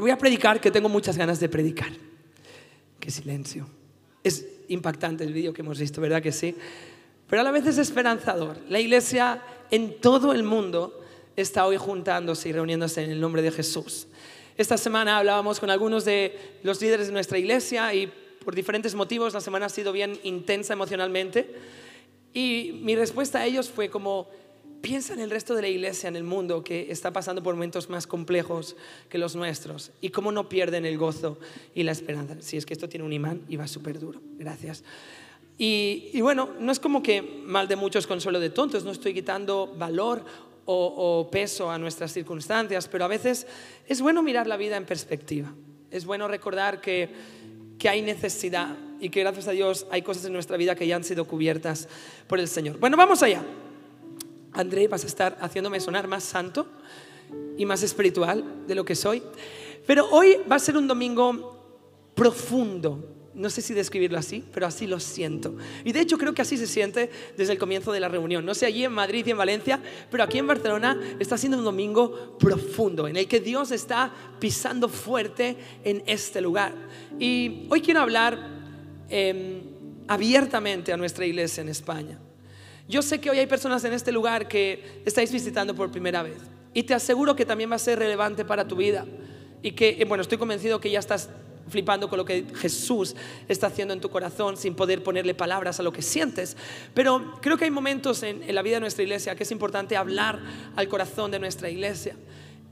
voy a predicar que tengo muchas ganas de predicar. Qué silencio. Es impactante el vídeo que hemos visto, ¿verdad que sí? Pero a la vez es esperanzador. La iglesia en todo el mundo está hoy juntándose y reuniéndose en el nombre de Jesús. Esta semana hablábamos con algunos de los líderes de nuestra iglesia y por diferentes motivos la semana ha sido bien intensa emocionalmente. Y mi respuesta a ellos fue como, piensa en el resto de la iglesia en el mundo que está pasando por momentos más complejos que los nuestros y cómo no pierden el gozo y la esperanza. Si es que esto tiene un imán y va súper duro. Gracias. Y, bueno, no es como que mal de muchos consuelo de tontos, no estoy quitando valor o, peso a nuestras circunstancias, pero a veces es bueno mirar la vida en perspectiva. Es bueno recordar que, que hay necesidad y que gracias a Dios hay cosas en nuestra vida que ya han sido cubiertas por el Señor. Bueno, vamos allá. André, vas a estar haciéndome sonar más santo y más espiritual de lo que soy. Pero hoy va a ser un domingo profundo. No sé si describirlo así, pero así lo siento. Y de hecho creo que así se siente desde el comienzo de la reunión. No sé allí en Madrid y en Valencia, pero aquí en Barcelona está siendo un domingo profundo en el que Dios está pisando fuerte en este lugar. Y hoy quiero hablar em, abiertamente a nuestra iglesia en España. Yo sé que hoy hay personas en este lugar que estáis visitando por primera vez y te aseguro que también va a ser relevante para tu vida y que, eh, bueno, estoy convencido que ya estás flipando con lo que Jesús está haciendo en tu corazón sin poder ponerle palabras a lo que sientes. Pero creo que hay momentos en, la vida de nuestra iglesia que es importante hablar al corazón de nuestra iglesia.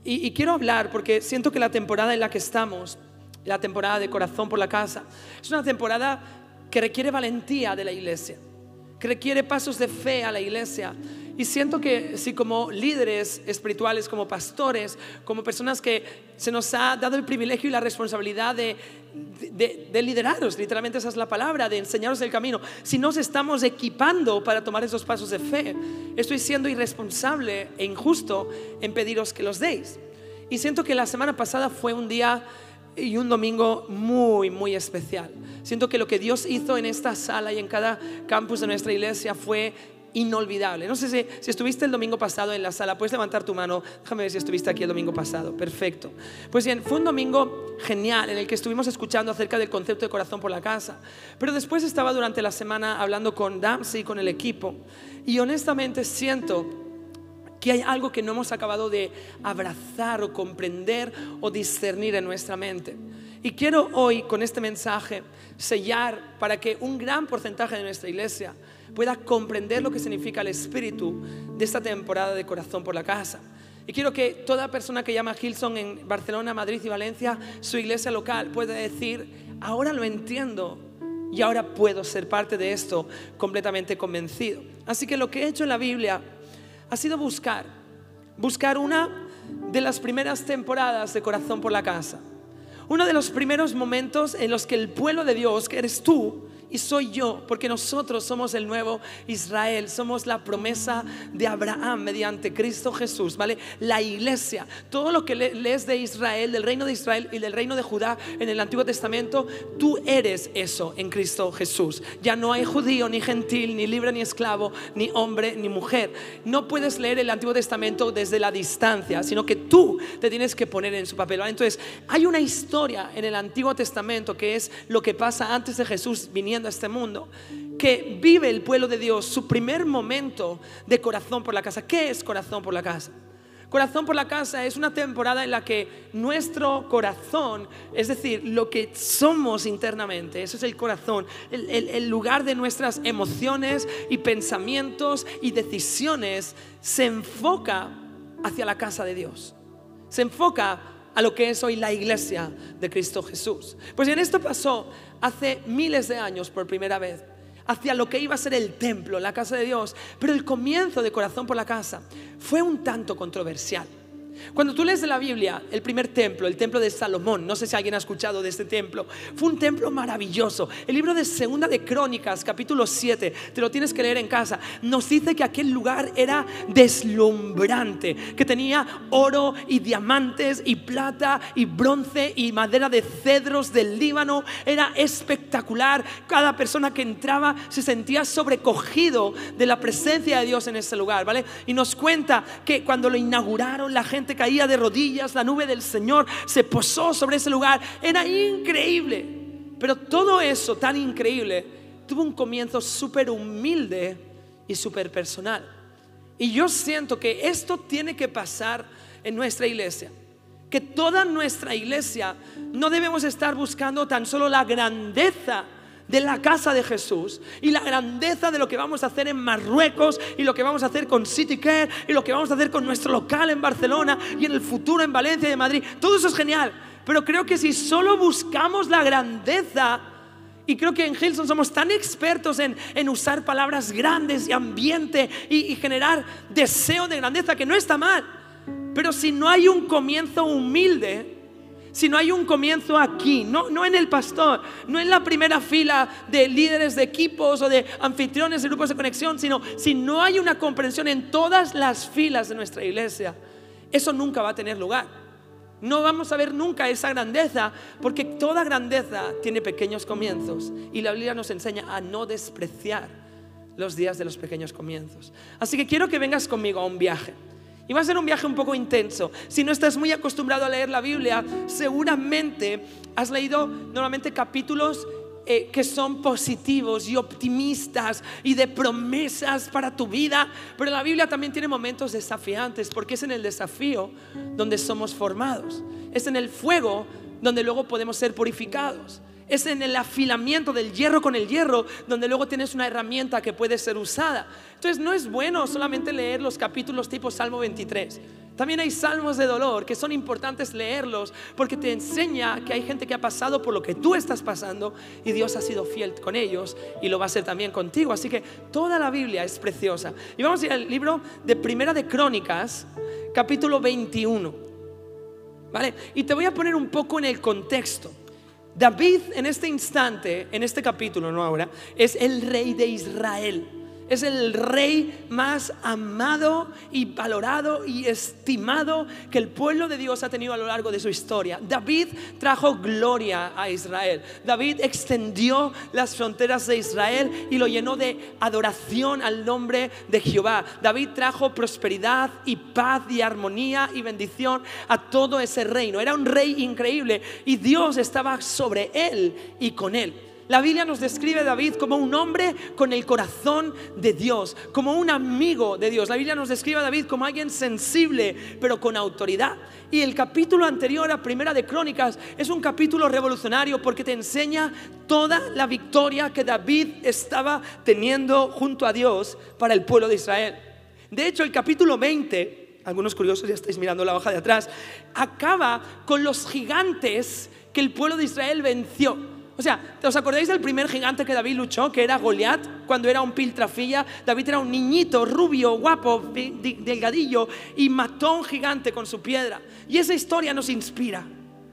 Y, quiero hablar porque siento que la temporada en la que estamos, la temporada de corazón por la casa, es una temporada que requiere valentía de la iglesia requiere pasos de fe a la iglesia. Y siento que si como líderes espirituales, como pastores, como personas que se nos ha dado el privilegio y la responsabilidad de, de, lideraros, literalmente esa es la palabra, de enseñaros el camino, si nos estamos equipando para tomar esos pasos de fe, estoy siendo irresponsable e injusto en pediros que los deis. Y siento que la semana pasada fue un día y un domingo muy, muy especial. Siento que lo que Dios hizo en esta sala y en cada campus de nuestra iglesia fue inolvidable. No sé si, si, estuviste el domingo pasado en la sala, puedes levantar tu mano, déjame ver si estuviste aquí el domingo pasado, perfecto. Pues bien, fue un domingo genial en el que estuvimos escuchando acerca del concepto de corazón por la casa, pero después estaba durante la semana hablando con Damsey y con el equipo y honestamente siento que hay algo que no hemos acabado de abrazar o comprender o discernir en nuestra mente. Y quiero hoy con este mensaje sellar para que un gran porcentaje de nuestra iglesia pueda comprender lo que significa el espíritu de esta temporada de corazón por la casa. Y quiero que toda persona que llama Hilson en Barcelona, Madrid y Valencia, su iglesia local, pueda decir, ahora lo entiendo y ahora puedo ser parte de esto completamente convencido. Así que lo que he hecho en la Biblia ha sido buscar, buscar una de las primeras temporadas de Corazón por la Casa. Uno de los primeros momentos en los que el pueblo de Dios, que eres tú, y soy yo, porque nosotros somos el nuevo Israel, somos la promesa de Abraham mediante Cristo Jesús, ¿vale? La iglesia, todo lo que lees de Israel, del reino de Israel y del reino de Judá en el Antiguo Testamento, tú eres eso en Cristo Jesús. Ya no hay judío, ni gentil, ni libre, ni esclavo, ni hombre, ni mujer. No puedes leer el Antiguo Testamento desde la distancia, sino que tú te tienes que poner en su papel. Entonces, hay una historia en el Antiguo Testamento que es lo que pasa antes de Jesús viniendo a este mundo, que vive el pueblo de Dios su primer momento de corazón por la casa. ¿Qué es corazón por la casa? Corazón por la casa es una temporada en la que nuestro corazón, es decir, lo que somos internamente, eso es el corazón, el, el, lugar de nuestras emociones y pensamientos y decisiones, se enfoca hacia la casa de Dios. Se enfoca a lo que es hoy la iglesia de Cristo Jesús. Pues en esto pasó hace miles de años por primera vez hacia lo que iba a ser el templo, la casa de Dios. Pero el comienzo de Corazón por la Casa fue un tanto controversial. Cuando tú lees de la Biblia, el primer templo, el templo de Salomón, no sé si alguien ha escuchado de este templo, fue un templo maravilloso. El libro de Segunda de Crónicas, capítulo 7, te lo tienes que leer en casa, nos dice que aquel lugar era deslumbrante, que tenía oro y diamantes y plata y bronce y madera de cedros del Líbano, era espectacular. Cada persona que entraba se sentía sobrecogido de la presencia de Dios en ese lugar, ¿vale? Y nos cuenta que cuando lo inauguraron la gente caía de rodillas, la nube del Señor se posó sobre ese lugar. Era increíble. Pero todo eso tan increíble tuvo un comienzo súper humilde y súper personal. Y yo siento que esto tiene que pasar en nuestra iglesia. Que toda nuestra iglesia no debemos estar buscando tan solo la grandeza de la casa de Jesús y la grandeza de lo que vamos a hacer en Marruecos y lo que vamos a hacer con City Care y lo que vamos a hacer con nuestro local en Barcelona y en el futuro en Valencia y en Madrid. Todo eso es genial, pero creo que si solo buscamos la grandeza, y creo que en Hilson somos tan expertos en, usar palabras grandes y ambiente y generar deseo de grandeza que no está mal. Pero si no hay un comienzo humilde, si no hay un comienzo aquí, no, no en el pastor, no en la primera fila de líderes de equipos o de anfitriones de grupos de conexión, sino si no hay una comprensión en todas las filas de nuestra iglesia, eso nunca va a tener lugar. No vamos a ver nunca esa grandeza, porque toda grandeza tiene pequeños comienzos y la Biblia nos enseña a no despreciar los días de los pequeños comienzos. Así que quiero que vengas conmigo a un viaje. Y va a ser un viaje un poco intenso. Si no estás muy acostumbrado a leer la Biblia, seguramente has leído normalmente capítulos eh, que son positivos y optimistas y de promesas para tu vida. Pero la Biblia también tiene momentos desafiantes porque es en el desafío donde somos formados. Es en el fuego donde luego podemos ser purificados es en el afilamiento del hierro con el hierro, donde luego tienes una herramienta que puede ser usada. Entonces no es bueno solamente leer los capítulos tipo Salmo 23. También hay salmos de dolor que son importantes leerlos porque te enseña que hay gente que ha pasado por lo que tú estás pasando y Dios ha sido fiel con ellos y lo va a ser también contigo. Así que toda la Biblia es preciosa. Y vamos a ir al libro de Primera de Crónicas, capítulo 21. ¿Vale? Y te voy a poner un poco en el contexto. David en este instante, en este capítulo, no ahora, es el rey de Israel es el rey más amado y valorado y estimado que el pueblo de Dios ha tenido a lo largo de su historia. David trajo gloria a Israel. David extendió las fronteras de Israel y lo llenó de adoración al nombre de Jehová. David trajo prosperidad y paz y armonía y bendición a todo ese reino. Era un rey increíble y Dios estaba sobre él y con él. La Biblia nos describe a David como un hombre con el corazón de Dios, como un amigo de Dios. La Biblia nos describe a David como alguien sensible, pero con autoridad. Y el capítulo anterior a Primera de Crónicas es un capítulo revolucionario porque te enseña toda la victoria que David estaba teniendo junto a Dios para el pueblo de Israel. De hecho, el capítulo 20, algunos curiosos ya estáis mirando la hoja de atrás, acaba con los gigantes que el pueblo de Israel venció. O sea, ¿os acordáis del primer gigante que David luchó, que era Goliat, cuando era un piltrafilla? David era un niñito, rubio, guapo, delgadillo, y mató a un gigante con su piedra. Y esa historia nos inspira.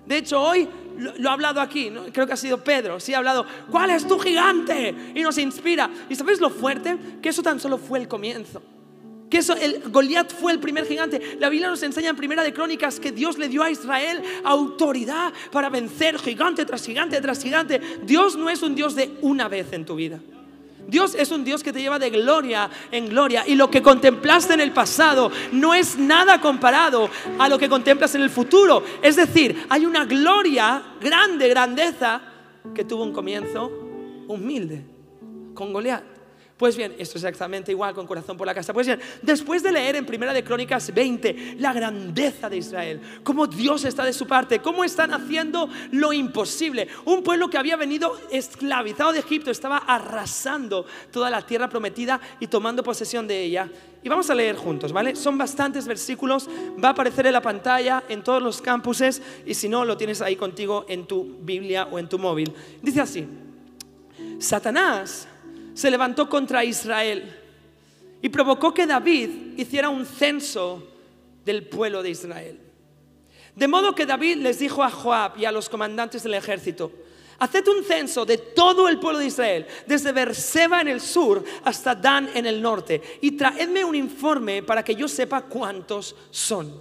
De hecho, hoy lo, ha hablado aquí, creo que ha sido Pedro, sí ha hablado, ¿cuál es tu gigante? Y nos inspira. ¿Y sabéis lo fuerte? Que eso tan solo fue el comienzo. Que eso, el Goliat fue el primer gigante. La Biblia nos enseña en Primera de Crónicas que Dios le dio a Israel autoridad para vencer gigante tras gigante tras gigante. Dios no es un Dios de una vez en tu vida. Dios es un Dios que te lleva de gloria en gloria y lo que contemplaste en el pasado no es nada comparado a lo que contemplas en el futuro. Es decir, hay una gloria grande, grandeza, que tuvo un comienzo humilde con Goliat. Pues bien, esto es exactamente igual con corazón por la casa. Pues bien, después de leer en Primera de Crónicas 20 la grandeza de Israel, cómo Dios está de su parte, cómo están haciendo lo imposible. Un pueblo que había venido esclavizado de Egipto estaba arrasando toda la tierra prometida y tomando posesión de ella. Y vamos a leer juntos, ¿vale? Son bastantes versículos, va a aparecer en la pantalla en todos los campuses y si no lo tienes ahí contigo en tu Biblia o en tu móvil. Dice así: Satanás se levantó contra Israel y provocó que David hiciera un censo del pueblo de Israel. De modo que David les dijo a Joab y a los comandantes del ejército, haced un censo de todo el pueblo de Israel, desde Berseba en el sur hasta Dan en el norte, y traedme un informe para que yo sepa cuántos son.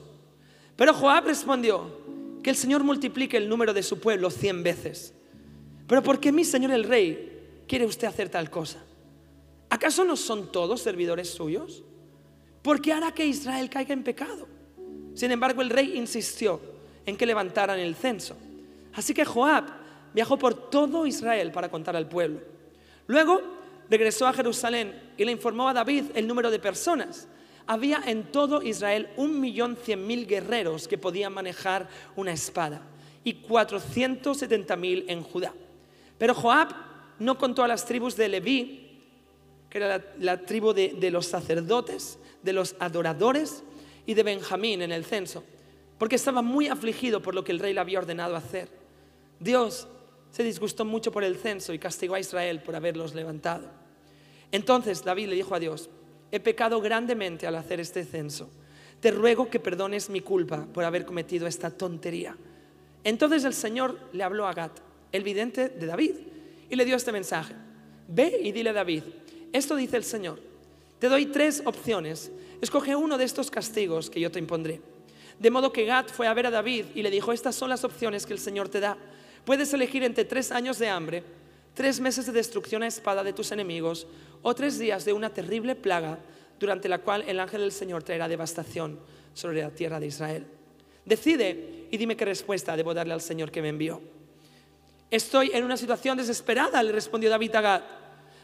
Pero Joab respondió, que el Señor multiplique el número de su pueblo cien veces. Pero ¿por qué mi Señor el rey quiere usted hacer tal cosa? ¿Acaso no son todos servidores suyos? ¿Por qué hará que Israel caiga en pecado? Sin embargo, el rey insistió en que levantaran el censo. Así que Joab viajó por todo Israel para contar al pueblo. Luego regresó a Jerusalén y le informó a David el número de personas. Había en todo Israel un millón cien mil guerreros que podían manejar una espada y cuatrocientos setenta mil en Judá. Pero Joab no contó a las tribus de Leví, era la, tribu de, de los sacerdotes, de los adoradores y de Benjamín en el censo, porque estaba muy afligido por lo que el rey le había ordenado hacer. Dios se disgustó mucho por el censo y castigó a Israel por haberlos levantado. Entonces David le dijo a Dios, he pecado grandemente al hacer este censo. Te ruego que perdones mi culpa por haber cometido esta tontería. Entonces el Señor le habló a Gad, el vidente de David, y le dio este mensaje. Ve y dile a David, esto dice el Señor, te doy tres opciones, escoge uno de estos castigos que yo te impondré. De modo que Gad fue a ver a David y le dijo, estas son las opciones que el Señor te da. Puedes elegir entre tres años de hambre, tres meses de destrucción a espada de tus enemigos o tres días de una terrible plaga durante la cual el ángel del Señor traerá devastación sobre la tierra de Israel. Decide y dime qué respuesta debo darle al Señor que me envió. Estoy en una situación desesperada, le respondió David a Gad.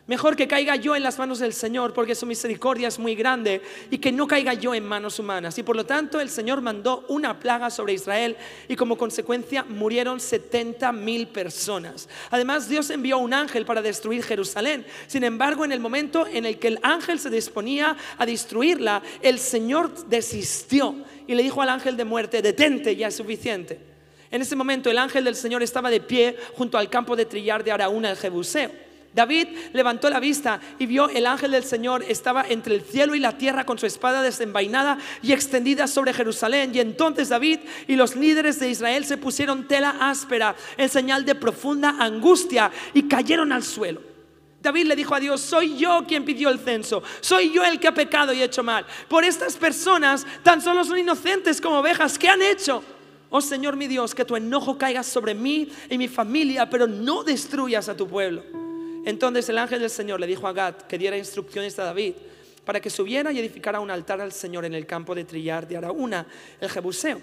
Mejor que caiga yo en las manos del Señor, porque su misericordia es muy grande, y que no caiga yo en manos humanas. Y por lo tanto el Señor mandó una plaga sobre Israel, y como consecuencia murieron 70 mil personas. Además, Dios envió un ángel para destruir Jerusalén. Sin embargo, en el momento en el que el ángel se disponía a destruirla, el Señor desistió y le dijo al ángel de muerte, detente, ya es suficiente. En ese momento el ángel del Señor estaba de pie junto al campo de trillar de Araúna, el Jebuseo. David levantó la vista y vio el ángel del Señor estaba entre el cielo y la tierra con su espada desenvainada y extendida sobre Jerusalén. Y entonces David y los líderes de Israel se pusieron tela áspera en señal de profunda angustia y cayeron al suelo. David le dijo a Dios, soy yo quien pidió el censo, soy yo el que ha pecado y hecho mal. Por estas personas tan solo son inocentes como ovejas, ¿qué han hecho? Oh Señor mi Dios, que tu enojo caiga sobre mí y mi familia, pero no destruyas a tu pueblo. Entonces el ángel del Señor le dijo a Gad que diera instrucciones a David para que subiera y edificara un altar al Señor en el campo de trillar de Araúna, el Jebuseo.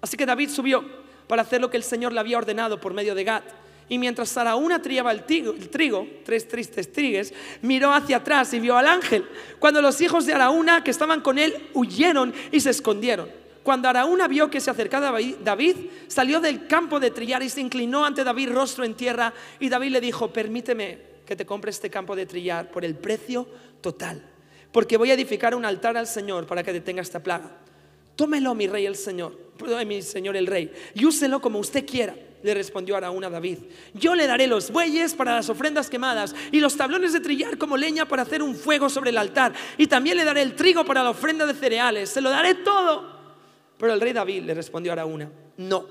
Así que David subió para hacer lo que el Señor le había ordenado por medio de Gad. Y mientras Araúna trillaba el trigo, tres tristes trigues, miró hacia atrás y vio al ángel. Cuando los hijos de Araúna que estaban con él huyeron y se escondieron. Cuando Araúna vio que se acercaba David, salió del campo de trillar y se inclinó ante David rostro en tierra. Y David le dijo, permíteme que te compre este campo de trillar por el precio total. Porque voy a edificar un altar al Señor para que detenga esta plaga. Tómelo, mi rey el Señor, mi señor el rey, y úselo como usted quiera. Le respondió Araúna a David. Yo le daré los bueyes para las ofrendas quemadas y los tablones de trillar como leña para hacer un fuego sobre el altar. Y también le daré el trigo para la ofrenda de cereales. Se lo daré todo. Pero el rey David le respondió a Araúna, no,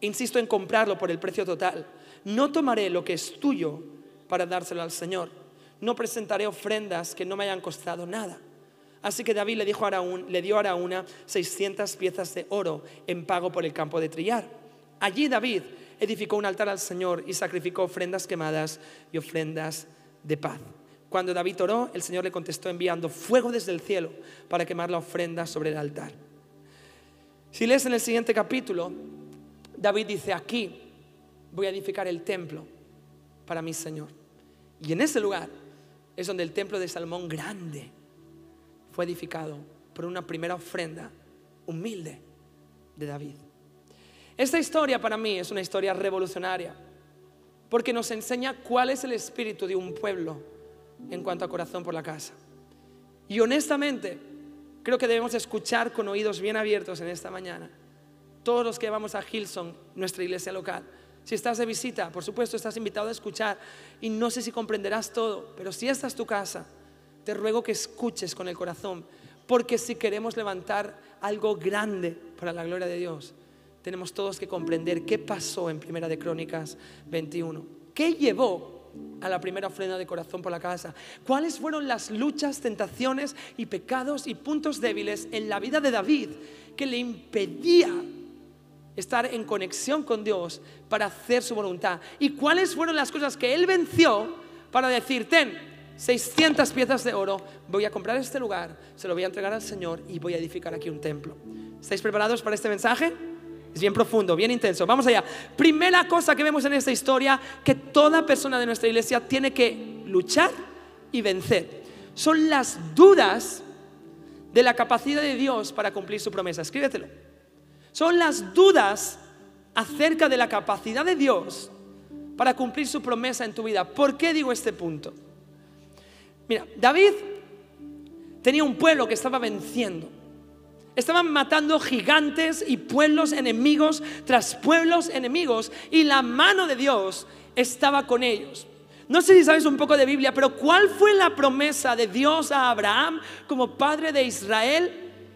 insisto en comprarlo por el precio total. No tomaré lo que es tuyo para dárselo al Señor. No presentaré ofrendas que no me hayan costado nada. Así que David le, dijo a Araún, le dio a Araúna 600 piezas de oro en pago por el campo de trillar. Allí David edificó un altar al Señor y sacrificó ofrendas quemadas y ofrendas de paz. Cuando David oró, el Señor le contestó enviando fuego desde el cielo para quemar la ofrenda sobre el altar. Si lees en el siguiente capítulo, David dice, aquí voy a edificar el templo para mi Señor. Y en ese lugar es donde el templo de Salomón grande fue edificado por una primera ofrenda humilde de David. Esta historia para mí es una historia revolucionaria porque nos enseña cuál es el espíritu de un pueblo en cuanto a corazón por la casa. Y honestamente, Creo que debemos escuchar con oídos bien abiertos en esta mañana. Todos los que vamos a Hillsong, nuestra iglesia local. Si estás de visita, por supuesto, estás invitado a escuchar y no sé si comprenderás todo, pero si esta es tu casa, te ruego que escuches con el corazón, porque si queremos levantar algo grande para la gloria de Dios, tenemos todos que comprender qué pasó en Primera de Crónicas 21. ¿Qué llevó a la primera ofrenda de corazón por la casa. ¿Cuáles fueron las luchas, tentaciones y pecados y puntos débiles en la vida de David que le impedía estar en conexión con Dios para hacer su voluntad? ¿Y cuáles fueron las cosas que él venció para decir, ten 600 piezas de oro, voy a comprar este lugar, se lo voy a entregar al Señor y voy a edificar aquí un templo? ¿Estáis preparados para este mensaje? Es bien profundo, bien intenso. Vamos allá. Primera cosa que vemos en esta historia, que toda persona de nuestra iglesia tiene que luchar y vencer. Son las dudas de la capacidad de Dios para cumplir su promesa. Escríbetelo. Son las dudas acerca de la capacidad de Dios para cumplir su promesa en tu vida. ¿Por qué digo este punto? Mira, David tenía un pueblo que estaba venciendo. Estaban matando gigantes y pueblos enemigos tras pueblos enemigos y la mano de Dios estaba con ellos. No sé si sabes un poco de Biblia, pero ¿cuál fue la promesa de Dios a Abraham como padre de Israel?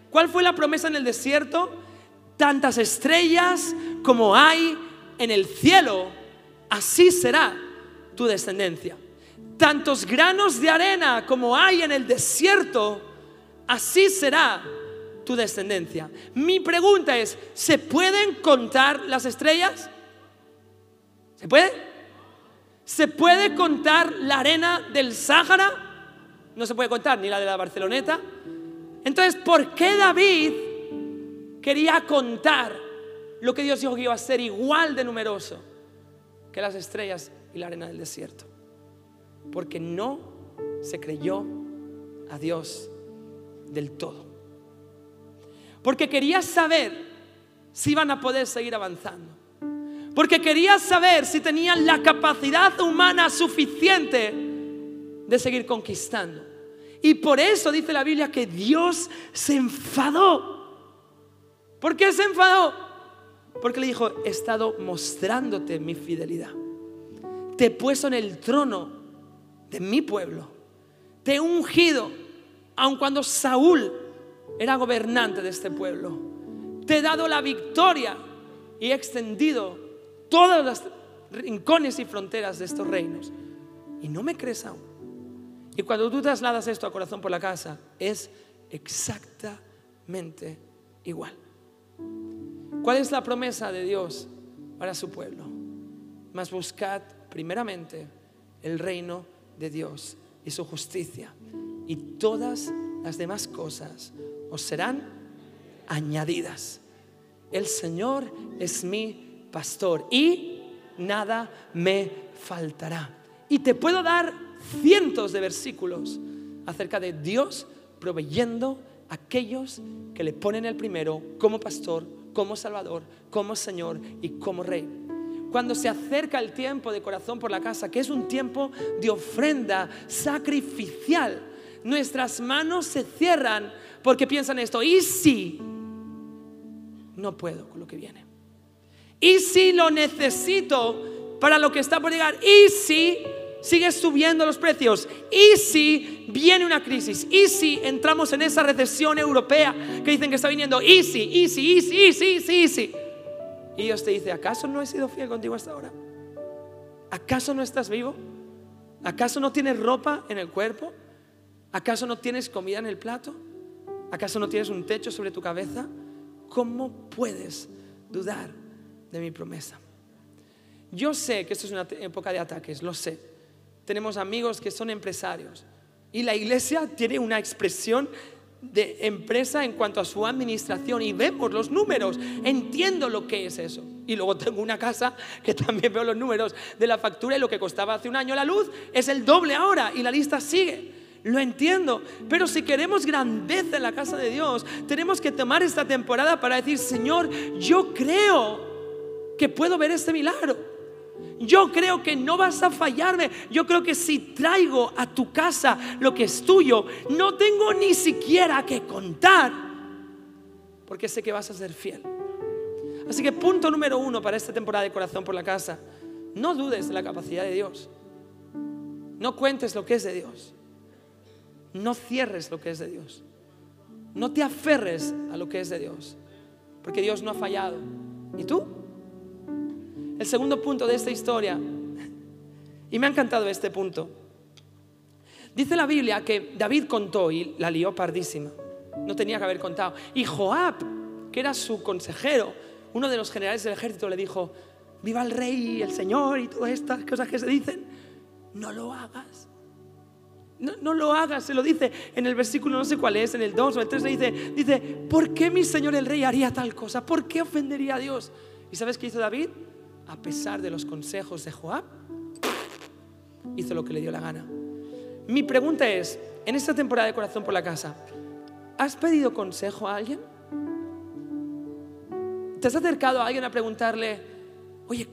¿Cuál fue la promesa en el desierto? Tantas estrellas como hay en el cielo, así será tu descendencia. Tantos granos de arena como hay en el desierto, así será tu descendencia. Mi pregunta es, ¿se pueden contar las estrellas? ¿Se puede? ¿Se puede contar la arena del Sáhara? No se puede contar ni la de la Barceloneta. Entonces, ¿por qué David quería contar lo que Dios dijo que iba a ser igual de numeroso que las estrellas y la arena del desierto? Porque no se creyó a Dios del todo. Porque quería saber si iban a poder seguir avanzando porque quería saber si tenían la capacidad humana suficiente de seguir conquistando. Y por eso dice la Biblia que Dios se enfadó. ¿Por qué se enfadó? Porque le dijo, he estado mostrándote mi fidelidad. Te he puesto en el trono de mi pueblo. Te he ungido, aun cuando Saúl era gobernante de este pueblo. Te he dado la victoria y he extendido todas las rincones y fronteras de estos reinos. Y no me crees aún. Y cuando tú trasladas esto a corazón por la casa, es exactamente igual. ¿Cuál es la promesa de Dios para su pueblo? Mas buscad primeramente el reino de Dios y su justicia. Y todas las demás cosas os serán añadidas. El Señor es mi pastor y nada me faltará. Y te puedo dar cientos de versículos acerca de Dios proveyendo a aquellos que le ponen el primero como pastor, como salvador, como Señor y como Rey. Cuando se acerca el tiempo de corazón por la casa, que es un tiempo de ofrenda sacrificial, nuestras manos se cierran porque piensan esto, ¿y si no puedo con lo que viene? ¿Y si lo necesito para lo que está por llegar? ¿Y si sigue subiendo los precios? ¿Y si viene una crisis? ¿Y si entramos en esa recesión europea que dicen que está viniendo? ¿Y si? ¿Y si? ¿Y si? ¿Y si? ¿Y si? ¿Y si? Y Dios te dice, ¿acaso no he sido fiel contigo hasta ahora? ¿Acaso no estás vivo? ¿Acaso no tienes ropa en el cuerpo? ¿Acaso no tienes comida en el plato? ¿Acaso no tienes un techo sobre tu cabeza? ¿Cómo puedes dudar de mi promesa. Yo sé que esto es una época de ataques, lo sé. Tenemos amigos que son empresarios y la iglesia tiene una expresión de empresa en cuanto a su administración y vemos los números, entiendo lo que es eso. Y luego tengo una casa que también veo los números de la factura y lo que costaba hace un año la luz es el doble ahora y la lista sigue. Lo entiendo, pero si queremos grandeza en la casa de Dios, tenemos que tomar esta temporada para decir, Señor, yo creo que puedo ver este milagro. Yo creo que no vas a fallarme. Yo creo que si traigo a tu casa lo que es tuyo, no tengo ni siquiera que contar, porque sé que vas a ser fiel. Así que punto número uno para esta temporada de corazón por la casa, no dudes de la capacidad de Dios. No cuentes lo que es de Dios. No cierres lo que es de Dios. No te aferres a lo que es de Dios, porque Dios no ha fallado. ¿Y tú? El segundo punto de esta historia, y me ha encantado este punto, dice la Biblia que David contó y la lió pardísima, no tenía que haber contado. Y Joab, que era su consejero, uno de los generales del ejército, le dijo, viva el rey, el Señor y todas estas cosas que se dicen, no lo hagas. No, lo hagas, se lo dice en el versículo, no sé cuál es, en el 2 o el 3, le dice, dice, ¿por qué mi Señor el Rey haría tal cosa? ¿Por qué ofendería a Dios? ¿Y sabes qué hizo David? A pesar de los consejos de Joab, hizo lo que le dio la gana. Mi pregunta es, en esta temporada de Corazón por la Casa, ¿has pedido consejo a alguien? ¿Te has acercado a alguien a preguntarle, oye,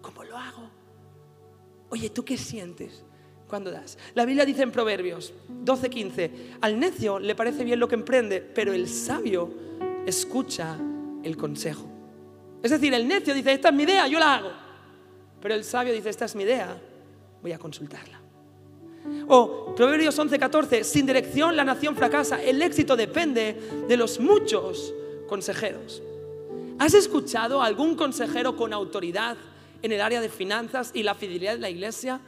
¿cómo lo hago? Oye, ¿tú qué sientes? Cuando das. La Biblia dice en Proverbios 12:15, al necio le parece bien lo que emprende, pero el sabio escucha el consejo. Es decir, el necio dice, esta es mi idea, yo la hago. Pero el sabio dice, esta es mi idea, voy a consultarla. O Proverbios 11:14, sin dirección la nación fracasa, el éxito depende de los muchos consejeros. ¿Has escuchado a algún consejero con autoridad en el área de finanzas y la fidelidad de la iglesia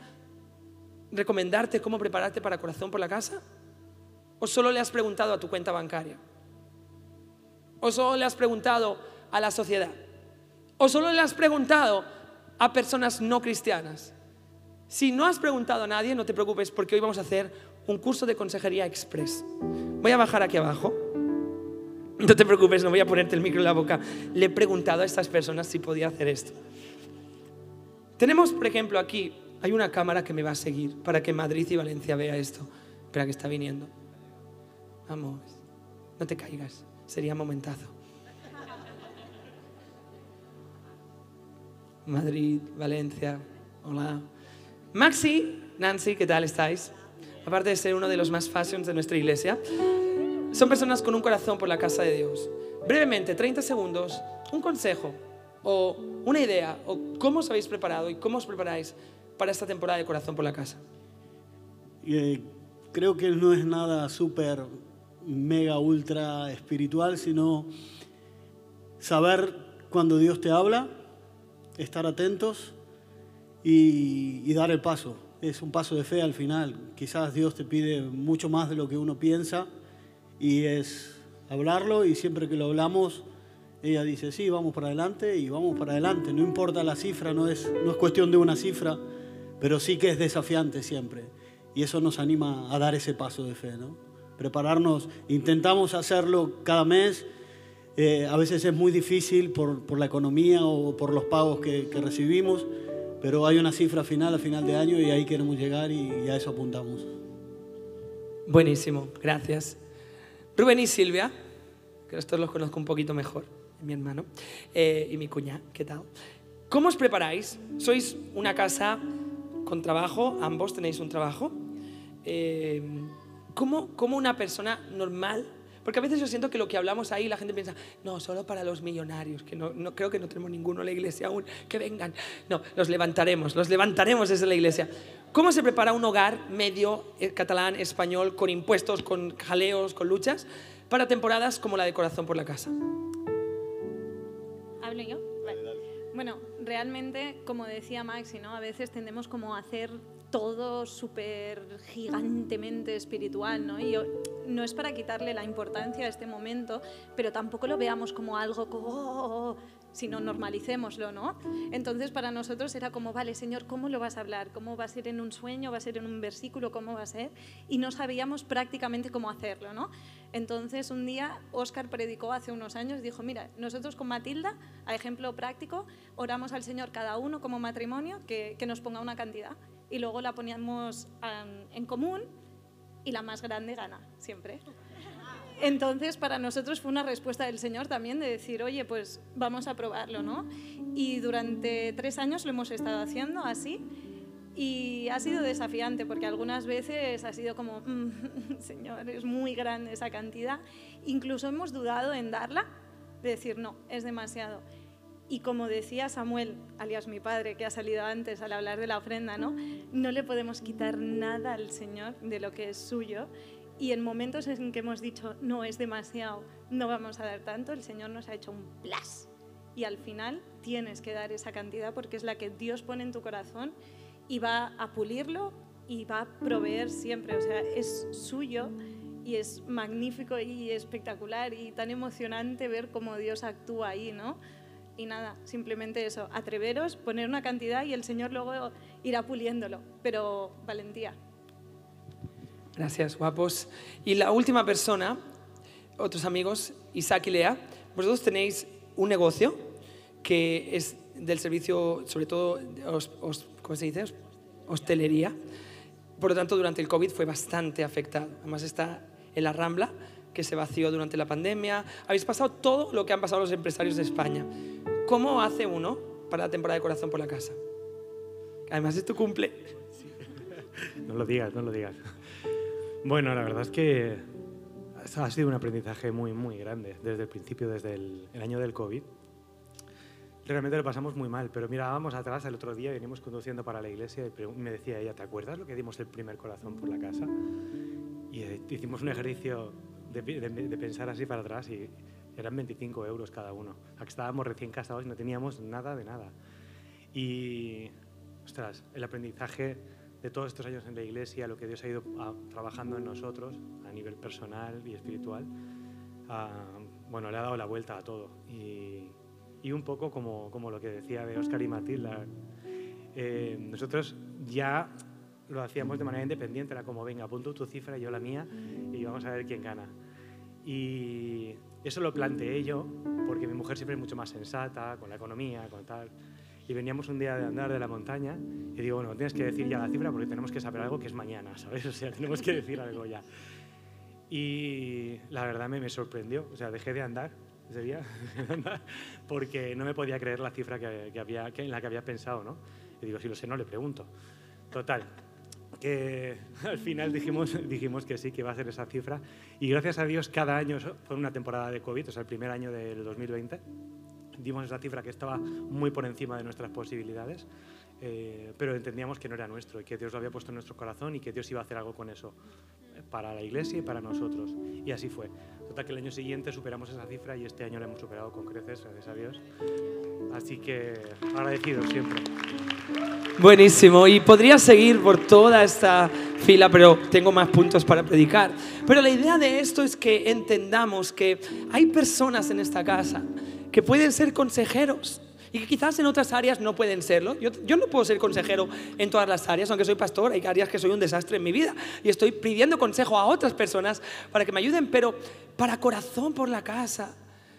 recomendarte cómo prepararte para corazón por la casa? ¿O solo le has preguntado a tu cuenta bancaria? ¿O solo le has preguntado a la sociedad? ¿O solo le has preguntado a personas no cristianas? Si no has preguntado a nadie, no te preocupes porque hoy vamos a hacer un curso de consejería express. Voy a bajar aquí abajo. No te preocupes, no voy a ponerte el micro en la boca. Le he preguntado a estas personas si podía hacer esto. Tenemos, por ejemplo, aquí hay una cámara que me va a seguir para que Madrid y Valencia vea esto. Espera que está viniendo. Vamos, no te caigas, sería momentazo. Madrid, Valencia, hola. Maxi, Nancy, ¿qué tal estáis? Aparte de ser uno de los más fashions de nuestra iglesia, son personas con un corazón por la casa de Dios. Brevemente, 30 segundos, un consejo o una idea o cómo os habéis preparado y cómo os preparáis para esta temporada de Corazón por la Casa? Eh, creo que no es nada súper, mega, ultra espiritual, sino saber cuando Dios te habla, estar atentos y, y dar el paso. Es un paso de fe al final. Quizás Dios te pide mucho más de lo que uno piensa y es hablarlo y siempre que lo hablamos, ella dice, sí, vamos para adelante y vamos para adelante. No importa la cifra, no es, no es cuestión de una cifra, pero sí que es desafiante siempre. Y eso nos anima a dar ese paso de fe, ¿no? Prepararnos, intentamos hacerlo cada mes. Eh, a veces es muy difícil por, por, la economía o por los pagos que, que, recibimos, pero hay una cifra final a final de año y ahí queremos llegar y, a eso apuntamos. Buenísimo, gracias. Rubén y Silvia, que estos los conozco un poquito mejor, mi hermano eh, y mi cuñada, ¿qué tal? ¿Cómo os preparáis? ¿Sois una casa con trabajo, ambos tenéis un trabajo. Eh, ¿cómo, una persona normal porque a veces yo siento que lo que hablamos ahí, la gente piensa, no, solo para los millonarios, que no, no, creo que no tenemos ninguno en la iglesia aún, que vengan. No, los levantaremos, los levantaremos desde la iglesia. ¿Cómo se prepara un hogar medio eh, catalán, español, con impuestos, con jaleos, con luchas, para temporadas como la de Corazón por la Casa? ¿Hablo yo? Bueno, realmente, como decía Maxi, ¿no? a veces tendemos como a hacer todo súper gigantemente espiritual, ¿no? Y no es para quitarle la importancia a este momento, pero tampoco lo veamos como algo como, sino normalicémoslo, ¿no? Entonces para nosotros era como, vale, Señor, ¿cómo lo vas a hablar? ¿Cómo va a ser en un sueño? ¿Va a ser en un versículo? ¿Cómo va a ser? Y no sabíamos prácticamente cómo hacerlo, ¿no? Entonces un día Oscar predicó hace unos años, dijo, mira, nosotros con Matilda, a ejemplo práctico, oramos al Señor cada uno como matrimonio que, que nos ponga una cantidad y luego la poníamos en común y la más grande gana, siempre. Entonces, para nosotros fue una respuesta del Señor también de decir, oye, pues vamos a probarlo, ¿no? Y durante tres años lo hemos estado haciendo así y ha sido desafiante porque algunas veces ha sido como, mm, Señor, es muy grande esa cantidad. Incluso hemos dudado en darla, de decir, no, es demasiado. Y como decía Samuel, alias mi padre, que ha salido antes al hablar de la ofrenda, ¿no? No le podemos quitar nada al Señor de lo que es suyo y en momentos en que hemos dicho, no es demasiado, no vamos a dar tanto, el Señor nos ha hecho un plus. Y al final tienes que dar esa cantidad porque es la que Dios pone en tu corazón y va a pulirlo y va a proveer siempre. O sea, es suyo y es magnífico y espectacular y tan emocionante ver cómo Dios actúa ahí, ¿no? Y nada, simplemente eso, atreveros, poner una cantidad y el Señor luego irá puliéndolo, pero valentía. Gracias, guapos. Y la última persona, otros amigos, Isaac y Lea, vosotros tenéis un negocio que es del servicio, sobre todo, os, os- ¿cómo se dice? Hostelería. Por lo tanto, durante el COVID fue bastante afectado. Además está en la Rambla, que se vació durante la pandemia. Habéis pasado todo lo que han pasado los empresarios de España. ¿Cómo hace uno para la temporada de Corazón por la Casa? Además es tu cumple. No lo digas, no lo digas. Bueno, la verdad es que ha sido un aprendizaje muy, muy grande desde el principio, desde el, el año del COVID. Realmente lo pasamos muy mal, pero mirábamos atrás el otro día, veníamos conduciendo para la iglesia y me decía ella, ¿te acuerdas lo que dimos el primer corazón por la casa? Y eh, hicimos un ejercicio de, de- de pensar así para atrás y eran 25 euros cada uno. Estábamos recién casados y no teníamos nada de nada. Y, ostras, el aprendizaje de todos estos años en la iglesia, lo que Dios ha ido ah, trabajando en nosotros a nivel personal y espiritual, ah, bueno, le ha dado la vuelta a todo. Y, un poco como, como lo que decía de Oscar y Matilda, eh, nosotros ya lo hacíamos de manera independiente, era como, venga, apunto tu cifra, yo la mía, y vamos a ver quién gana. Y eso lo planteé yo, porque mi mujer siempre es mucho más sensata, con la economía, con tal. Y veníamos un día de andar de la montaña y digo, bueno, tienes que decir ya la cifra porque tenemos que saber algo que es mañana, ¿sabes? O sea, tenemos que decir algo ya. Y la verdad me, me sorprendió, o sea, dejé de andar ese día, porque no me podía creer la cifra que, que había, que, en la que había pensado, ¿no? Y digo, si lo sé, no le pregunto. Total, que al final dijimos, dijimos que sí, que iba a ser esa cifra. Y gracias a Dios, cada año, fue una temporada de COVID, o sea, el primer año del 2020, dimos esa cifra que estaba muy por encima de nuestras posibilidades, eh, pero entendíamos que no era nuestro y que Dios lo había puesto en nuestro corazón y que Dios iba a hacer algo con eso eh, para la iglesia y para nosotros. Y así fue. Total que el año siguiente superamos esa cifra y este año la hemos superado con creces, gracias a Dios. Así que agradecidos siempre. Buenísimo. Y podría seguir por toda esta fila, pero tengo más puntos para predicar. Pero la idea de esto es que entendamos que hay personas en esta casa que pueden ser consejeros y que quizás en otras áreas no pueden serlo. Yo, yo no puedo ser consejero en todas las áreas, aunque soy pastor, hay áreas que soy un desastre en mi vida y estoy pidiendo consejo a otras personas para que me ayuden, pero para corazón por la casa,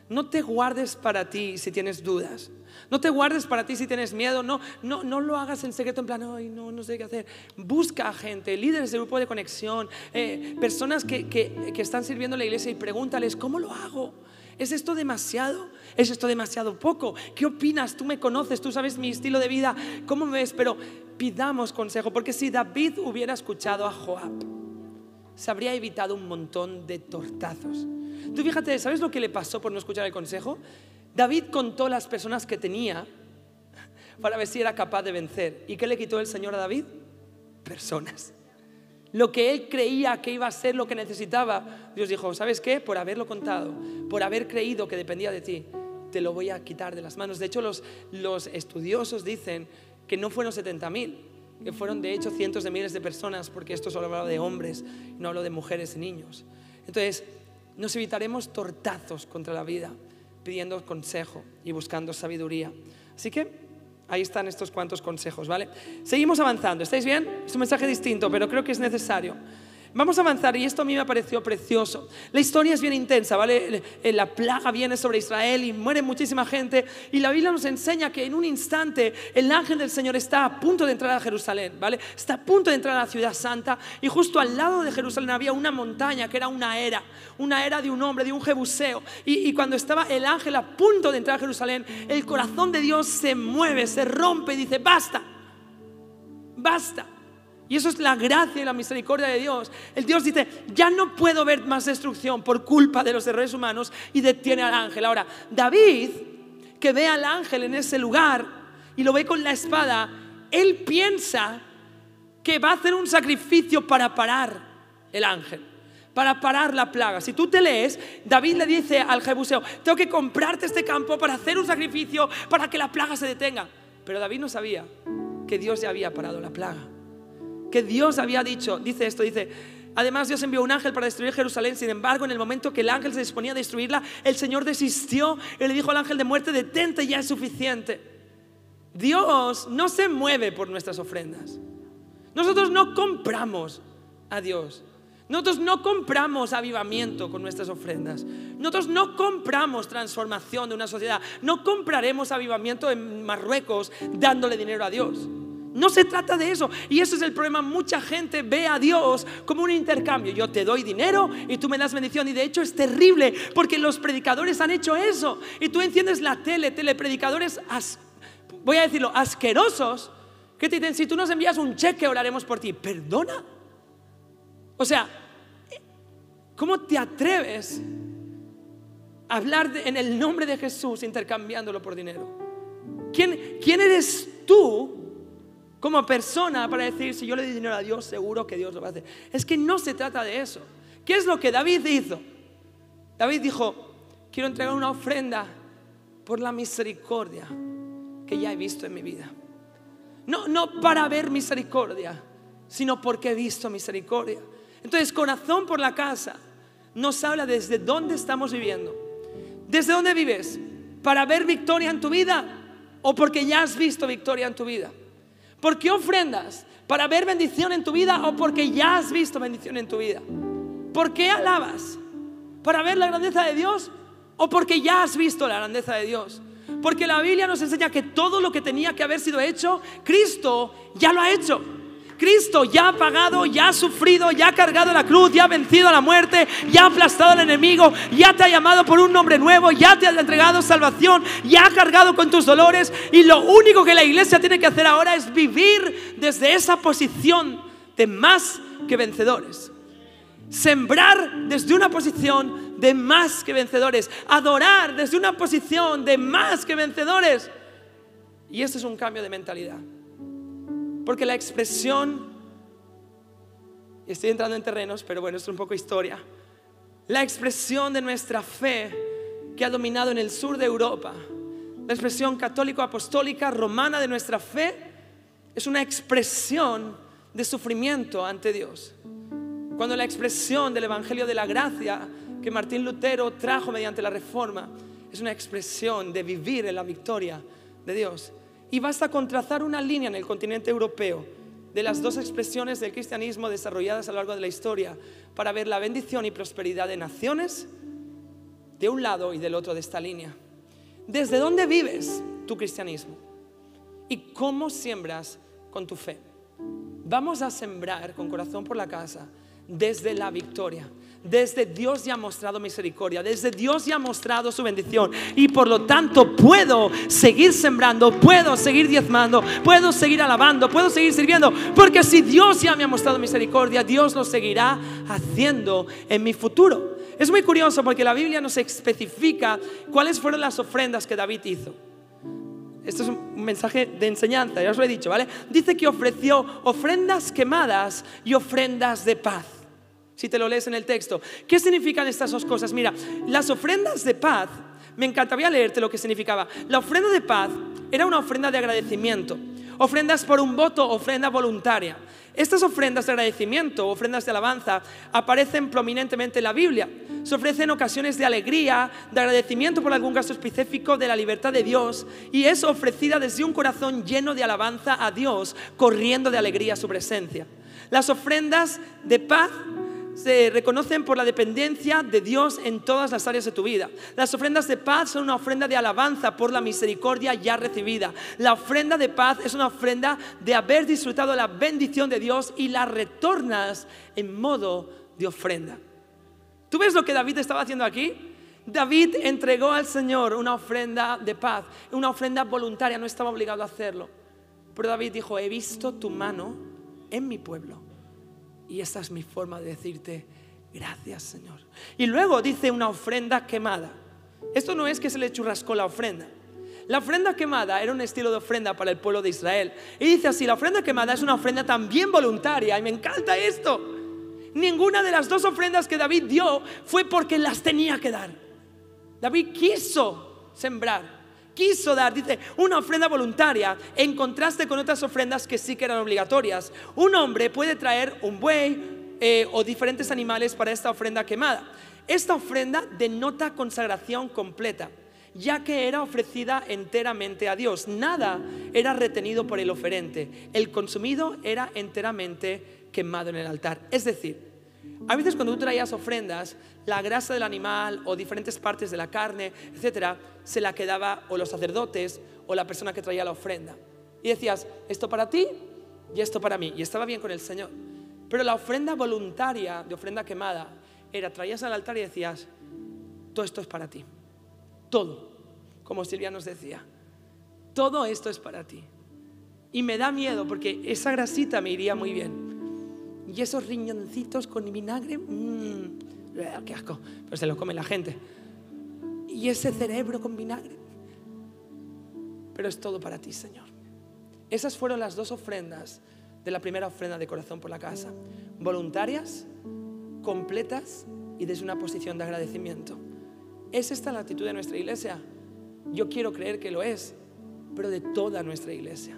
no te guardes para ti si tienes dudas. No te guardes para ti si tienes miedo. No, no, no lo hagas en secreto en plan, ay, no, no sé qué hacer. Busca a gente, líderes de grupo de conexión, eh, personas que, que, que están sirviendo en la iglesia y pregúntales, ¿cómo lo hago? ¿Es esto demasiado? ¿Es esto demasiado poco? ¿Qué opinas? Tú me conoces, tú sabes mi estilo de vida, ¿cómo me ves? Pero pidamos consejo, porque si David hubiera escuchado a Joab, se habría evitado un montón de tortazos. Tú fíjate, ¿sabes lo que le pasó por no escuchar el consejo? David contó las personas que tenía para ver si era capaz de vencer. ¿Y qué le quitó el Señor a David? Personas. Lo que él creía que iba a ser lo que necesitaba, Dios dijo, ¿sabes qué? Por haberlo contado, por haber creído que dependía de ti, te lo voy a quitar de las manos. De hecho, los, los estudiosos dicen que no fueron 70.000, que fueron de hecho cientos de miles de personas, porque esto solo hablaba de hombres, no hablo de mujeres y niños. Entonces, nos evitaremos tortazos contra la vida, pidiendo consejo y buscando sabiduría. Así que ahí están estos cuantos consejos, ¿vale? Seguimos avanzando, ¿estáis bien? Es un mensaje distinto, pero creo que es necesario. Vamos a avanzar y esto a mí me pareció precioso. La historia es bien intensa, ¿vale? La plaga viene sobre Israel y muere muchísima gente y la Biblia nos enseña que en un instante el ángel del Señor está a punto de entrar a Jerusalén, ¿vale? Está a punto de entrar a la ciudad santa y justo al lado de Jerusalén había una montaña que era una era, una era de un hombre, de un jebuseo. Y, y cuando estaba el ángel a punto de entrar a Jerusalén, el corazón de Dios se mueve, se rompe y dice, basta, basta. Y eso es la gracia y la misericordia de Dios. El Dios dice, ya no puedo ver más destrucción por culpa de los errores humanos y detiene al ángel. Ahora, David, que ve al ángel en ese lugar y lo ve con la espada, él piensa que va a hacer un sacrificio para parar el ángel, para parar la plaga. Si tú te lees, David le dice al Jebuseo, tengo que comprarte este campo para hacer un sacrificio para que la plaga se detenga. Pero David no sabía que Dios ya había parado la plaga que Dios había dicho, dice esto, dice, además Dios envió un ángel para destruir Jerusalén, sin embargo, en el momento que el ángel se disponía a destruirla, el Señor desistió y le dijo al ángel de muerte, detente, ya es suficiente. Dios no se mueve por nuestras ofrendas. Nosotros no compramos a Dios. Nosotros no compramos avivamiento con nuestras ofrendas. Nosotros no compramos transformación de una sociedad. No compraremos avivamiento en Marruecos dándole dinero a Dios. No se trata de eso. Y eso es el problema. Mucha gente ve a Dios como un intercambio. Yo te doy dinero y tú me das bendición. Y de hecho es terrible porque los predicadores han hecho eso. Y tú enciendes la tele, telepredicadores, voy a decirlo, asquerosos, que te dicen, si tú nos envías un cheque, oraremos por ti. Perdona. O sea, ¿cómo te atreves a hablar en el nombre de Jesús intercambiándolo por dinero? ¿Quién, ¿Quién eres tú como persona para decir, si yo le doy dinero a Dios, seguro que Dios lo va a hacer? Es que no se trata de eso. ¿Qué es lo que David hizo? David dijo, quiero entregar una ofrenda por la misericordia que ya he visto en mi vida. No, no para ver misericordia, sino porque he visto misericordia. Entonces, corazón por la casa nos habla desde dónde estamos viviendo. ¿Desde dónde vives? ¿Para ver victoria en tu vida o porque ya has visto victoria en tu vida? ¿Por qué ofrendas? ¿Para ver bendición en tu vida o porque ya has visto bendición en tu vida? ¿Por qué alabas? ¿Para ver la grandeza de Dios o porque ya has visto la grandeza de Dios? Porque la Biblia nos enseña que todo lo que tenía que haber sido hecho, Cristo ya lo ha hecho. Cristo ya ha pagado, ya ha sufrido, ya ha cargado la cruz, ya ha vencido a la muerte, ya ha aplastado al enemigo, ya te ha llamado por un nombre nuevo, ya te ha entregado salvación, ya ha cargado con tus dolores y lo único que la iglesia tiene que hacer ahora es vivir desde esa posición de más que vencedores. Sembrar desde una posición de más que vencedores. Adorar desde una posición de más que vencedores. Y esto es un cambio de mentalidad. Porque la expresión, estoy entrando en terrenos, pero bueno, es un poco historia, la expresión de nuestra fe que ha dominado en el sur de Europa, la expresión católico-apostólica romana de nuestra fe, es una expresión de sufrimiento ante Dios. Cuando la expresión del Evangelio de la Gracia que Martín Lutero trajo mediante la Reforma es una expresión de vivir en la victoria de Dios. Y basta con trazar una línea en el continente europeo de las dos expresiones del cristianismo desarrolladas a lo largo de la historia para ver la bendición y prosperidad de naciones de un lado y del otro de esta línea. ¿Desde dónde vives tu cristianismo? ¿Y cómo siembras con tu fe? Vamos a sembrar con corazón por la casa desde la victoria. Desde Dios ya ha mostrado misericordia, desde Dios ya ha mostrado su bendición. Y por lo tanto puedo seguir sembrando, puedo seguir diezmando, puedo seguir alabando, puedo seguir sirviendo. Porque si Dios ya me ha mostrado misericordia, Dios lo seguirá haciendo en mi futuro. Es muy curioso porque la Biblia nos especifica cuáles fueron las ofrendas que David hizo. Esto es un mensaje de enseñanza, ya os lo he dicho, ¿vale? Dice que ofreció ofrendas quemadas y ofrendas de paz si te lo lees en el texto. ¿Qué significan estas dos cosas? Mira, las ofrendas de paz, me encantaría leerte lo que significaba. La ofrenda de paz era una ofrenda de agradecimiento. Ofrendas por un voto, ofrenda voluntaria. Estas ofrendas de agradecimiento, ofrendas de alabanza, aparecen prominentemente en la Biblia. Se ofrecen ocasiones de alegría, de agradecimiento por algún caso específico de la libertad de Dios y es ofrecida desde un corazón lleno de alabanza a Dios, corriendo de alegría a su presencia. Las ofrendas de paz se reconocen por la dependencia de Dios en todas las áreas de tu vida. Las ofrendas de paz son una ofrenda de alabanza por la misericordia ya recibida. La ofrenda de paz es una ofrenda de haber disfrutado la bendición de Dios y la retornas en modo de ofrenda. ¿Tú ves lo que David estaba haciendo aquí? David entregó al Señor una ofrenda de paz, una ofrenda voluntaria, no estaba obligado a hacerlo. Pero David dijo, he visto tu mano en mi pueblo y esta es mi forma de decirte, gracias Señor. Y luego dice una ofrenda quemada. Esto no es que se le churrascó la ofrenda. La ofrenda quemada era un estilo de ofrenda para el pueblo de Israel. Y dice así, la ofrenda quemada es una ofrenda también voluntaria. Y me encanta esto. Ninguna de las dos ofrendas que David dio fue porque las tenía que dar. David quiso sembrar quiso dar, dice, una ofrenda voluntaria en contraste con otras ofrendas que sí que eran obligatorias. Un hombre puede traer un buey eh, o diferentes animales para esta ofrenda quemada. Esta ofrenda denota consagración completa, ya que era ofrecida enteramente a Dios. Nada era retenido por el oferente. El consumido era enteramente quemado en el altar. Es decir, A veces cuando tú traías ofrendas, la grasa del animal o diferentes partes de la carne, etcétera, se la quedaba o los sacerdotes o la persona que traía la ofrenda. Y decías, esto para ti y esto para mí. Y estaba bien con el Señor. Pero la ofrenda voluntaria, de ofrenda quemada, era traías al altar y decías, todo esto es para ti. Todo, como Silvia nos decía. Todo esto es para ti. Y me da miedo porque esa grasita me iría muy bien. Y esos riñoncitos con vinagre, mmm, qué asco, pero se lo come la gente. Y ese cerebro con vinagre. Pero es todo para ti, Señor. Esas fueron las dos ofrendas de la primera ofrenda de corazón por la casa. Voluntarias, completas y desde una posición de agradecimiento. ¿Es esta la actitud de nuestra iglesia? Yo quiero creer que lo es, pero de toda nuestra iglesia.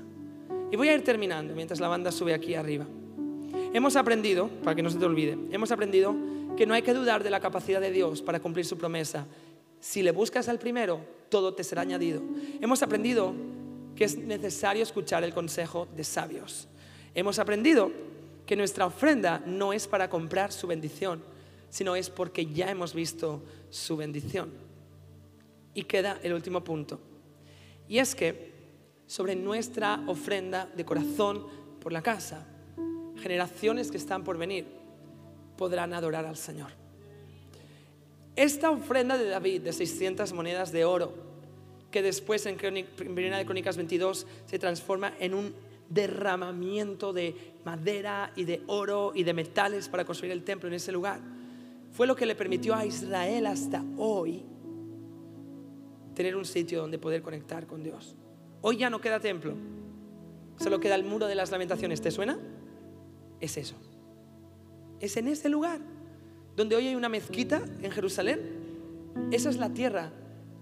Y voy a ir terminando mientras la banda sube aquí arriba. Hemos aprendido, para que no se te olvide, hemos aprendido que no hay que dudar de la capacidad de Dios para cumplir su promesa. Si le buscas al primero, todo te será añadido. Hemos aprendido que es necesario escuchar el consejo de sabios. Hemos aprendido que nuestra ofrenda no es para comprar su bendición, sino es porque ya hemos visto su bendición. Y queda el último punto. Y es que sobre nuestra ofrenda de corazón por la casa, generaciones que están por venir podrán adorar al Señor. Esta ofrenda de David de 600 monedas de oro, que después en Primera de Crónicas 22 se transforma en un derramamiento de madera y de oro y de metales para construir el templo en ese lugar, fue lo que le permitió a Israel hasta hoy tener un sitio donde poder conectar con Dios. Hoy ya no queda templo, solo queda el muro de las lamentaciones. ¿Te suena? Es eso. Es en ese lugar donde hoy hay una mezquita en Jerusalén. Esa es la tierra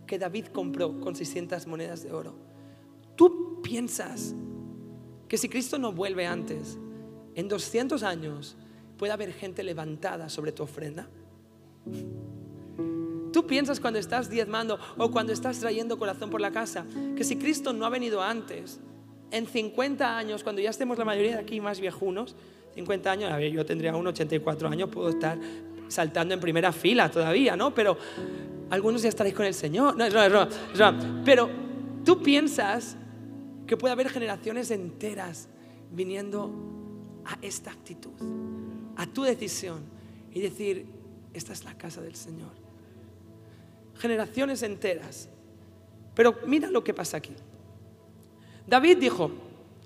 que David compró con 600 monedas de oro. ¿Tú piensas que si Cristo no vuelve antes, en 200 años, puede haber gente levantada sobre tu ofrenda? Tú piensas cuando estás diezmando o cuando estás trayendo corazón por la casa, que si Cristo no ha venido antes, en 50 años, cuando ya estemos la mayoría de aquí más viejunos, 50 años, a ver, yo tendría un 84 años, puedo estar saltando en primera fila todavía, ¿no? Pero algunos ya estaréis con el Señor. No, es no, no, Pero tú piensas que puede haber generaciones enteras viniendo a esta actitud, a tu decisión y decir, esta es la casa del Señor. Generaciones enteras. Pero mira lo que pasa aquí. David dijo,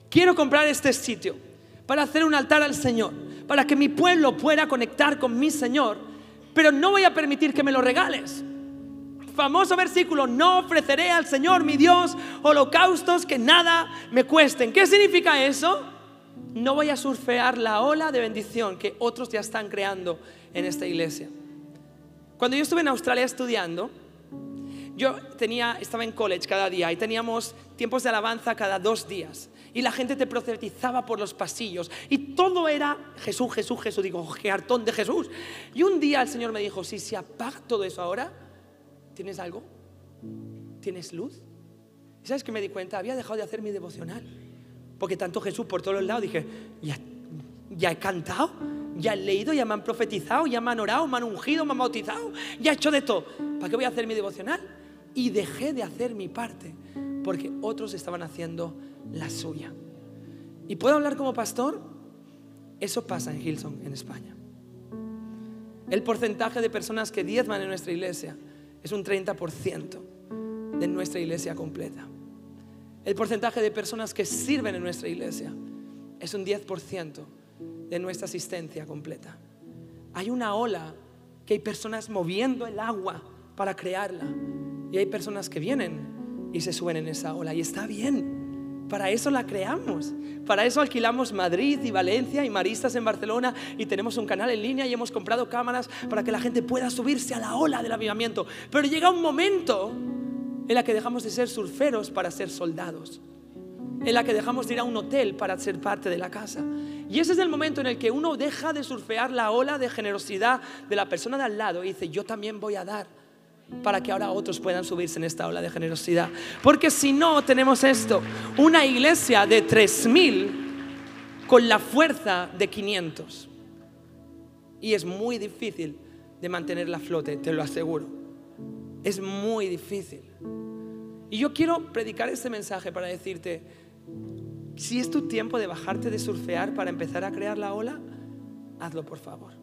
quiero comprar este sitio para hacer un altar al Señor, para que mi pueblo pueda conectar con mi Señor, pero no voy a permitir que me lo regales. Famoso versículo, no ofreceré al Señor mi Dios holocaustos que nada me cuesten. ¿Qué significa eso? No voy a surfear la ola de bendición que otros ya están creando en esta iglesia. Cuando yo estuve en Australia estudiando, yo tenía, estaba en college cada día y teníamos tiempos de alabanza cada dos días y la gente te profetizaba por los pasillos y todo era Jesús, Jesús, Jesús. Digo, qué hartón de Jesús. Y un día el Señor me dijo, si se apaga todo eso ahora, ¿tienes algo? ¿Tienes luz? ¿Y sabes que me di cuenta? Había dejado de hacer mi devocional. Porque tanto Jesús por todos los lados, dije, ya, ya he cantado, ya he leído, ya me han profetizado, ya me han orado, me han ungido, me han bautizado, ya he hecho de todo. ¿Para qué voy a hacer mi devocional? Y dejé de hacer mi parte porque otros estaban haciendo la suya. ¿Y puedo hablar como pastor? Eso pasa en Hilson, en España. El porcentaje de personas que diezman en nuestra iglesia es un 30% de nuestra iglesia completa. El porcentaje de personas que sirven en nuestra iglesia es un 10% de nuestra asistencia completa. Hay una ola que hay personas moviendo el agua para crearla y hay personas que vienen y se suben en esa ola y está bien. Para eso la creamos. Para eso alquilamos Madrid y Valencia y Maristas en Barcelona y tenemos un canal en línea y hemos comprado cámaras para que la gente pueda subirse a la ola del avivamiento. Pero llega un momento en la que dejamos de ser surferos para ser soldados. En la que dejamos de ir a un hotel para ser parte de la casa. Y ese es el momento en el que uno deja de surfear la ola de generosidad de la persona de al lado y dice, yo también voy a dar para que ahora otros puedan subirse en esta ola de generosidad. Porque si no tenemos esto, una iglesia de 3.000 con la fuerza de 500. Y es muy difícil de mantener la flote, te lo aseguro. Es muy difícil. Y yo quiero predicar este mensaje para decirte, si es tu tiempo de bajarte de surfear para empezar a crear la ola, hazlo por favor.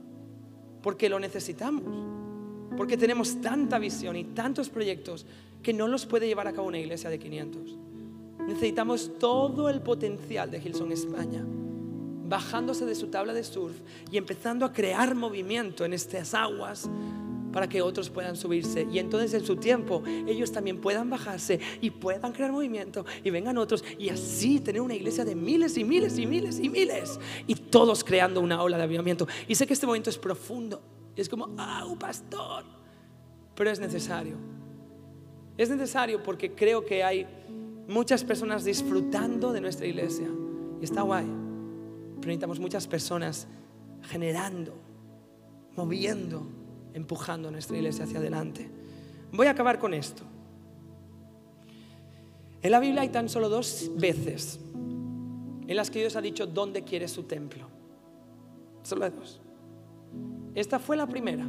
Porque lo necesitamos. Porque tenemos tanta visión y tantos proyectos que no los puede llevar a cabo una iglesia de 500. Necesitamos todo el potencial de Gilson España bajándose de su tabla de surf y empezando a crear movimiento en estas aguas para que otros puedan subirse y entonces en su tiempo ellos también puedan bajarse y puedan crear movimiento y vengan otros y así tener una iglesia de miles y miles y miles y miles y todos creando una ola de avivamiento. Y sé que este momento es profundo, es como, ah, pastor! Pero es necesario. Es necesario porque creo que hay muchas personas disfrutando de nuestra iglesia y está guay necesitamos muchas personas generando, moviendo, empujando nuestra iglesia hacia adelante. Voy a acabar con esto. En la Biblia hay tan solo dos veces en las que Dios ha dicho dónde quiere su templo. Solo dos. Esta fue la primera.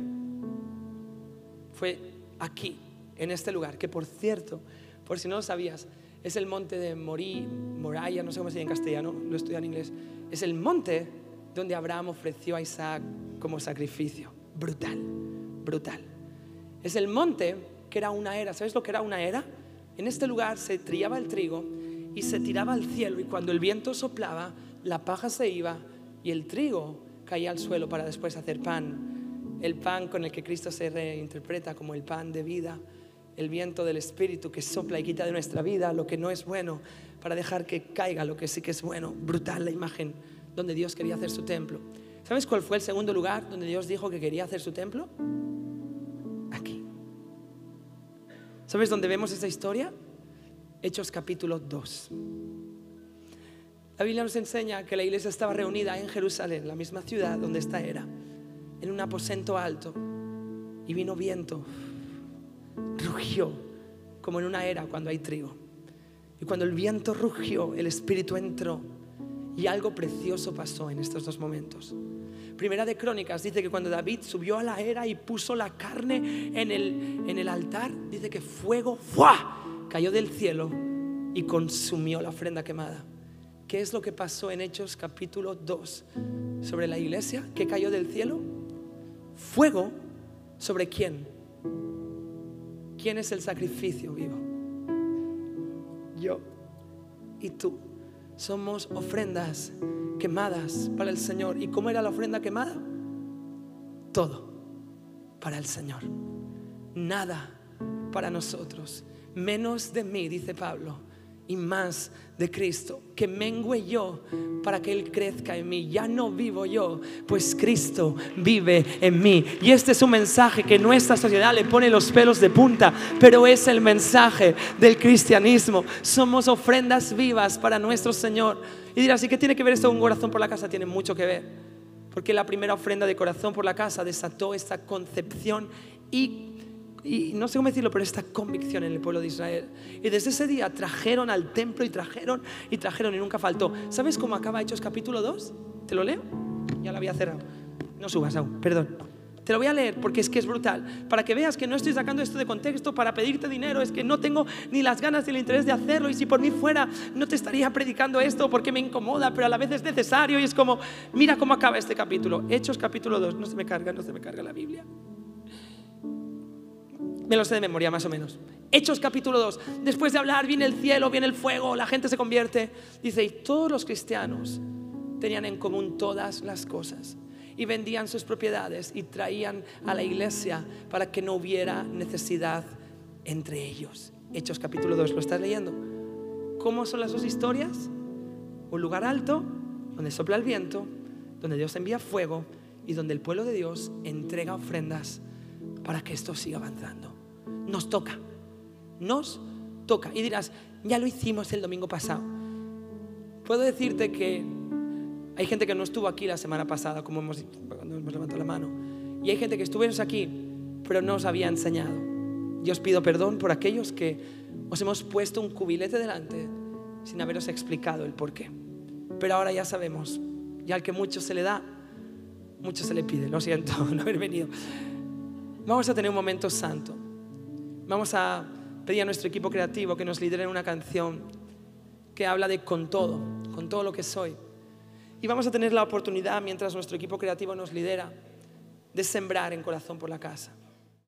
Fue aquí, en este lugar, que por cierto, por si no lo sabías, es el monte de Morí, Moraya, no sé cómo se dice en castellano, lo estudié en inglés. Es el monte donde Abraham ofreció a Isaac como sacrificio. Brutal, brutal. Es el monte que era una era. ¿Sabes lo que era una era? En este lugar se triaba el trigo y se tiraba al cielo y cuando el viento soplaba, la paja se iba y el trigo caía al suelo para después hacer pan. El pan con el que Cristo se reinterpreta como el pan de vida el viento del Espíritu que sopla y quita de nuestra vida lo que no es bueno para dejar que caiga lo que sí que es bueno. Brutal la imagen donde Dios quería hacer su templo. ¿Sabes cuál fue el segundo lugar donde Dios dijo que quería hacer su templo? Aquí. ¿Sabes dónde vemos esta historia? Hechos capítulo 2. La Biblia nos enseña que la iglesia estaba reunida en Jerusalén, la misma ciudad donde esta era, en un aposento alto, y vino viento rugió como en una era cuando hay trigo. Y cuando el viento rugió, el Espíritu entró y algo precioso pasó en estos dos momentos. Primera de Crónicas dice que cuando David subió a la era y puso la carne en el, en el altar, dice que fuego cayó del cielo y consumió la ofrenda quemada. ¿Qué es lo que pasó en Hechos capítulo 2 sobre la iglesia? ¿Qué cayó del cielo? Fuego sobre quién? ¿Quién es el sacrificio vivo? Yo y tú. Somos ofrendas quemadas para el Señor. ¿Y cómo era la ofrenda quemada? Todo para el Señor. Nada para nosotros. Menos de mí, dice Pablo y más de Cristo, que mengue yo para que Él crezca en mí. Ya no vivo yo, pues Cristo vive en mí. Y este es un mensaje que nuestra sociedad le pone los pelos de punta, pero es el mensaje del cristianismo. Somos ofrendas vivas para nuestro Señor. Y dirás, ¿y qué tiene que ver esto con corazón por la casa? Tiene mucho que ver, porque la primera ofrenda de corazón por la casa desató esta concepción y y no sé cómo decirlo, pero esta convicción en el pueblo de Israel. Y desde ese día trajeron al templo y trajeron y trajeron y nunca faltó. ¿Sabes cómo acaba Hechos capítulo 2? ¿Te lo leo? Ya lo había cerrado. No subas aún, perdón. Te lo voy a leer porque es que es brutal. Para que veas que no estoy sacando esto de contexto para pedirte dinero. Es que no tengo ni las ganas ni el interés de hacerlo. Y si por mí fuera, no te estaría predicando esto porque me incomoda, pero a la vez es necesario. Y es como, mira cómo acaba este capítulo. Hechos capítulo 2. No se me carga, no se me carga la Biblia. Me lo sé de memoria más o menos. Hechos capítulo 2. Después de hablar, viene el cielo, viene el fuego, la gente se convierte. Dice, y todos los cristianos tenían en común todas las cosas. Y vendían sus propiedades y traían a la iglesia para que no hubiera necesidad entre ellos. Hechos capítulo 2, ¿lo estás leyendo? ¿Cómo son las dos historias? Un lugar alto, donde sopla el viento, donde Dios envía fuego y donde el pueblo de Dios entrega ofrendas para que esto siga avanzando. Nos toca, nos toca. Y dirás, ya lo hicimos el domingo pasado. Puedo decirte que hay gente que no estuvo aquí la semana pasada, como hemos, cuando hemos levantado la mano. Y hay gente que estuvimos aquí, pero no os había enseñado. Yo os pido perdón por aquellos que os hemos puesto un cubilete delante sin haberos explicado el por qué. Pero ahora ya sabemos, y al que mucho se le da, mucho se le pide, lo siento no haber venido. Vamos a tener un momento santo. Vamos a pedir a nuestro equipo creativo que nos lidere una canción que habla de con todo, con todo lo que soy. Y vamos a tener la oportunidad, mientras nuestro equipo creativo nos lidera, de sembrar en corazón por la casa.